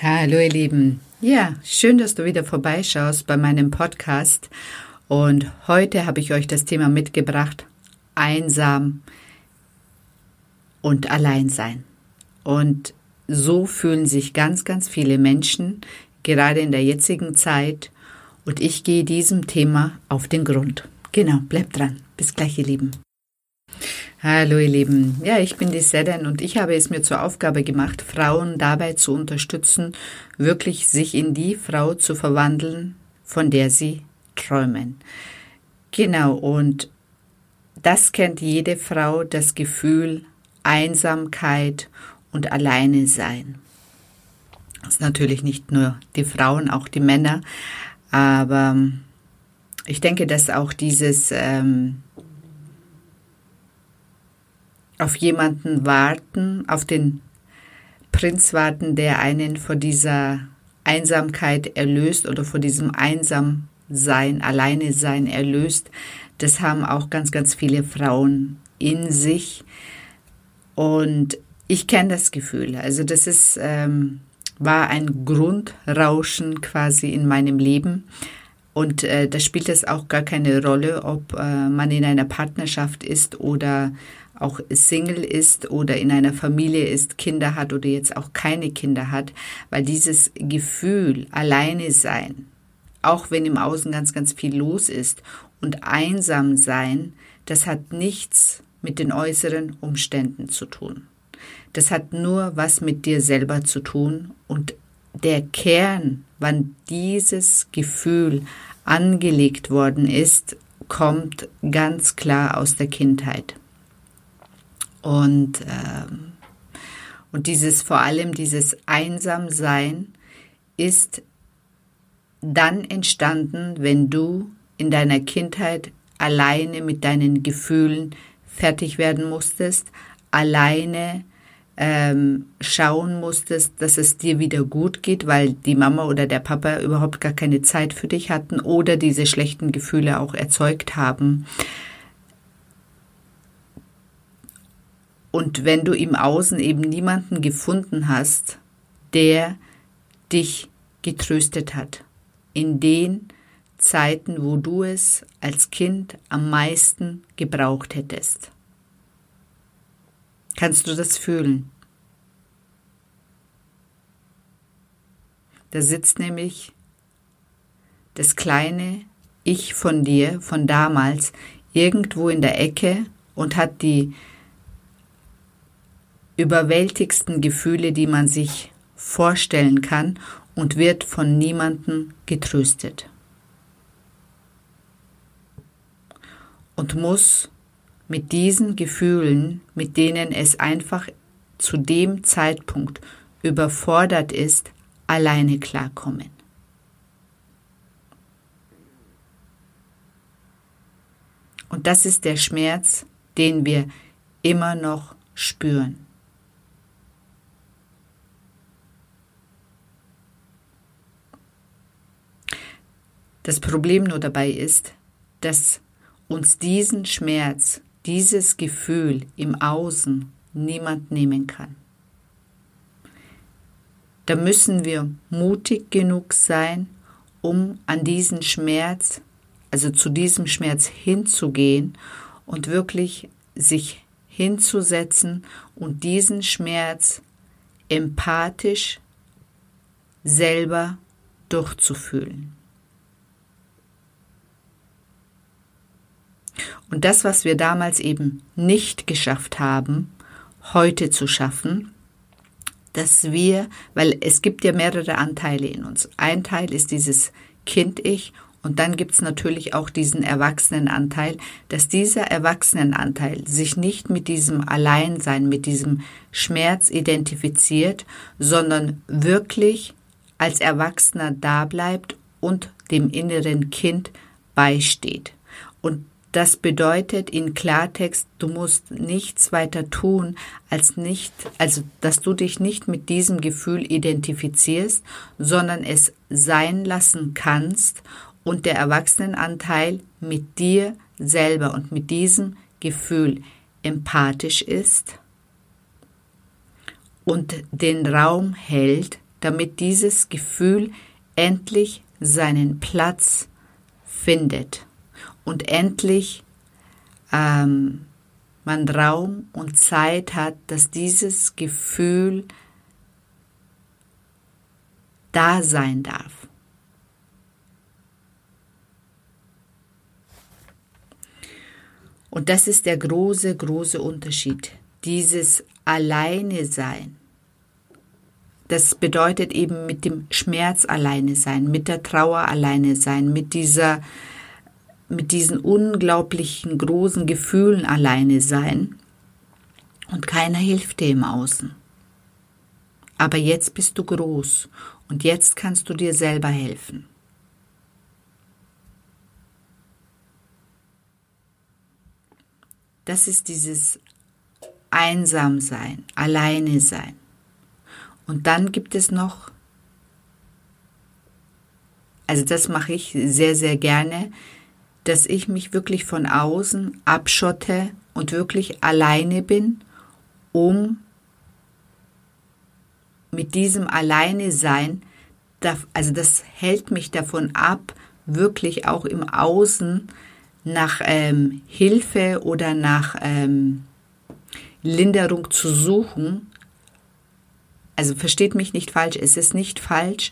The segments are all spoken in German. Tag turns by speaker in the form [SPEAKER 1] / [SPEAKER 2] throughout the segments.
[SPEAKER 1] Hallo ihr Lieben. Ja, schön, dass du wieder vorbeischaust bei meinem Podcast. Und heute habe ich euch das Thema mitgebracht, einsam und allein sein. Und so fühlen sich ganz, ganz viele Menschen, gerade in der jetzigen Zeit. Und ich gehe diesem Thema auf den Grund. Genau, bleibt dran. Bis gleich, ihr Lieben. Hallo ihr Lieben, ja, ich bin die Seden und ich habe es mir zur Aufgabe gemacht, Frauen dabei zu unterstützen, wirklich sich in die Frau zu verwandeln, von der sie träumen. Genau, und das kennt jede Frau, das Gefühl Einsamkeit und Alleine sein. Das ist natürlich nicht nur die Frauen, auch die Männer, aber ich denke, dass auch dieses ähm, auf jemanden warten, auf den Prinz warten, der einen vor dieser Einsamkeit erlöst oder vor diesem Einsamsein, Alleine sein erlöst. Das haben auch ganz, ganz viele Frauen in sich. Und ich kenne das Gefühl. Also das ist, ähm, war ein Grundrauschen quasi in meinem Leben. Und äh, da spielt es auch gar keine Rolle, ob äh, man in einer Partnerschaft ist oder auch Single ist oder in einer Familie ist, Kinder hat oder jetzt auch keine Kinder hat, weil dieses Gefühl, alleine sein, auch wenn im Außen ganz, ganz viel los ist und einsam sein, das hat nichts mit den äußeren Umständen zu tun. Das hat nur was mit dir selber zu tun und der Kern, wann dieses Gefühl angelegt worden ist, kommt ganz klar aus der Kindheit. Und, ähm, und dieses vor allem dieses Einsamsein ist dann entstanden, wenn du in deiner Kindheit alleine mit deinen Gefühlen fertig werden musstest, alleine ähm, schauen musstest, dass es dir wieder gut geht, weil die Mama oder der Papa überhaupt gar keine Zeit für dich hatten oder diese schlechten Gefühle auch erzeugt haben. Und wenn du im Außen eben niemanden gefunden hast, der dich getröstet hat, in den Zeiten, wo du es als Kind am meisten gebraucht hättest. Kannst du das fühlen? Da sitzt nämlich das kleine Ich von dir, von damals, irgendwo in der Ecke und hat die überwältigsten Gefühle, die man sich vorstellen kann und wird von niemandem getröstet. Und muss mit diesen Gefühlen, mit denen es einfach zu dem Zeitpunkt überfordert ist, alleine klarkommen. Und das ist der Schmerz, den wir immer noch spüren. Das Problem nur dabei ist, dass uns diesen Schmerz, dieses Gefühl im Außen niemand nehmen kann. Da müssen wir mutig genug sein, um an diesen Schmerz, also zu diesem Schmerz hinzugehen und wirklich sich hinzusetzen und diesen Schmerz empathisch selber durchzufühlen. Und das, was wir damals eben nicht geschafft haben, heute zu schaffen, dass wir, weil es gibt ja mehrere Anteile in uns. Ein Teil ist dieses Kind-Ich und dann gibt es natürlich auch diesen Erwachsenenanteil, dass dieser Erwachsenenanteil sich nicht mit diesem Alleinsein, mit diesem Schmerz identifiziert, sondern wirklich als Erwachsener da bleibt und dem inneren Kind beisteht. Und das bedeutet in Klartext, du musst nichts weiter tun, als nicht, also, dass du dich nicht mit diesem Gefühl identifizierst, sondern es sein lassen kannst und der Erwachsenenanteil mit dir selber und mit diesem Gefühl empathisch ist und den Raum hält, damit dieses Gefühl endlich seinen Platz findet und endlich ähm, man Raum und Zeit hat, dass dieses Gefühl da sein darf. Und das ist der große, große Unterschied. Dieses Alleine sein. Das bedeutet eben mit dem Schmerz alleine sein, mit der Trauer alleine sein, mit dieser, mit diesen unglaublichen großen Gefühlen alleine sein. Und keiner hilft dir im Außen. Aber jetzt bist du groß und jetzt kannst du dir selber helfen. Das ist dieses Einsamsein, Alleine sein. Und dann gibt es noch, also das mache ich sehr, sehr gerne, dass ich mich wirklich von außen abschotte und wirklich alleine bin, um mit diesem Alleine sein, also das hält mich davon ab, wirklich auch im Außen nach ähm, Hilfe oder nach ähm, Linderung zu suchen. Also versteht mich nicht falsch, es ist nicht falsch,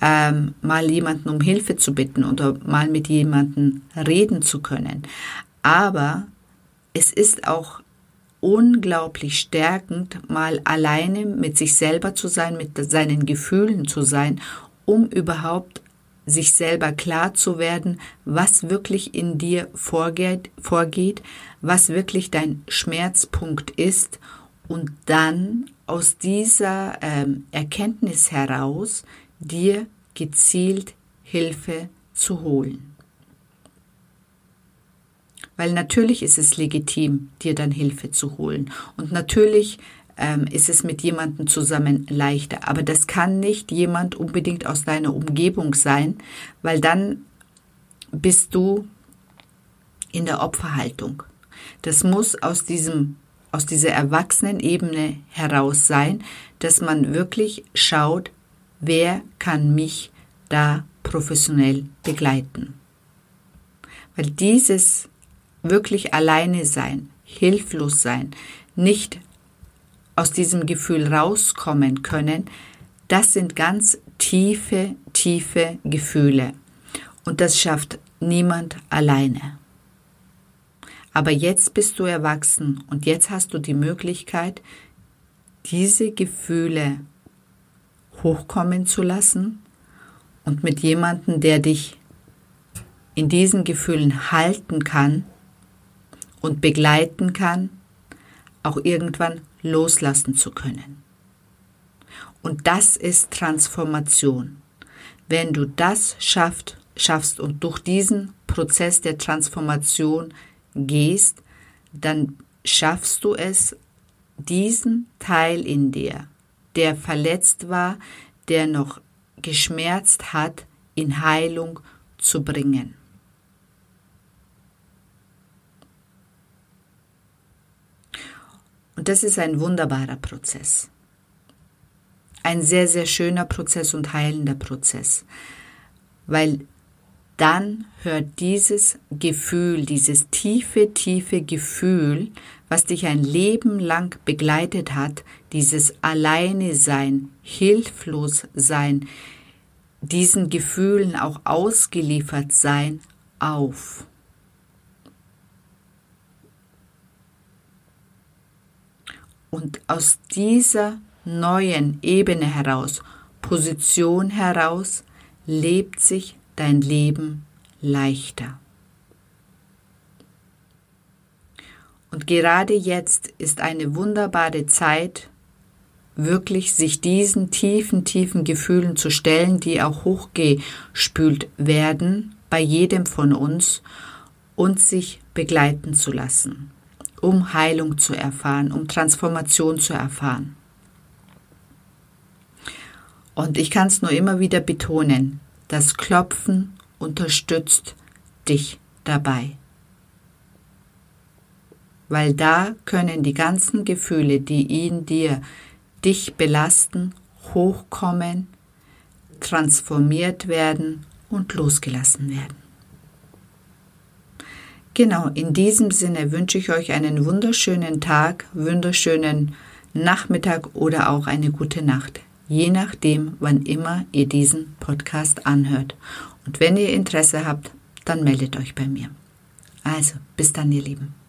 [SPEAKER 1] ähm, mal jemanden um Hilfe zu bitten oder mal mit jemandem reden zu können. Aber es ist auch unglaublich stärkend, mal alleine mit sich selber zu sein, mit seinen Gefühlen zu sein, um überhaupt sich selber klar zu werden, was wirklich in dir vorgeht, vorgeht, was wirklich dein Schmerzpunkt ist und dann aus dieser ähm, Erkenntnis heraus dir gezielt Hilfe zu holen. Weil natürlich ist es legitim, dir dann Hilfe zu holen. Und natürlich ähm, ist es mit jemandem zusammen leichter. Aber das kann nicht jemand unbedingt aus deiner Umgebung sein, weil dann bist du in der Opferhaltung. Das muss aus diesem aus dieser Erwachsenenebene heraus sein, dass man wirklich schaut, wer kann mich da professionell begleiten. Weil dieses wirklich alleine sein, hilflos sein, nicht aus diesem Gefühl rauskommen können, das sind ganz tiefe, tiefe Gefühle. Und das schafft niemand alleine. Aber jetzt bist du erwachsen und jetzt hast du die Möglichkeit, diese Gefühle hochkommen zu lassen und mit jemandem, der dich in diesen Gefühlen halten kann und begleiten kann, auch irgendwann loslassen zu können. Und das ist Transformation. Wenn du das schafft, schaffst und durch diesen Prozess der Transformation gehst, dann schaffst du es, diesen Teil in dir, der verletzt war, der noch geschmerzt hat, in Heilung zu bringen. Und das ist ein wunderbarer Prozess. Ein sehr, sehr schöner Prozess und heilender Prozess. Weil dann hört dieses Gefühl, dieses tiefe, tiefe Gefühl, was dich ein Leben lang begleitet hat, dieses Alleine sein, hilflos sein, diesen Gefühlen auch ausgeliefert sein, auf. Und aus dieser neuen Ebene heraus, Position heraus, lebt sich dein Leben leichter. Und gerade jetzt ist eine wunderbare Zeit, wirklich sich diesen tiefen, tiefen Gefühlen zu stellen, die auch hochgespült werden bei jedem von uns und sich begleiten zu lassen um Heilung zu erfahren, um Transformation zu erfahren. Und ich kann es nur immer wieder betonen, das Klopfen unterstützt dich dabei. Weil da können die ganzen Gefühle, die in dir dich belasten, hochkommen, transformiert werden und losgelassen werden. Genau, in diesem Sinne wünsche ich euch einen wunderschönen Tag, wunderschönen Nachmittag oder auch eine gute Nacht, je nachdem, wann immer ihr diesen Podcast anhört. Und wenn ihr Interesse habt, dann meldet euch bei mir. Also, bis dann, ihr Lieben.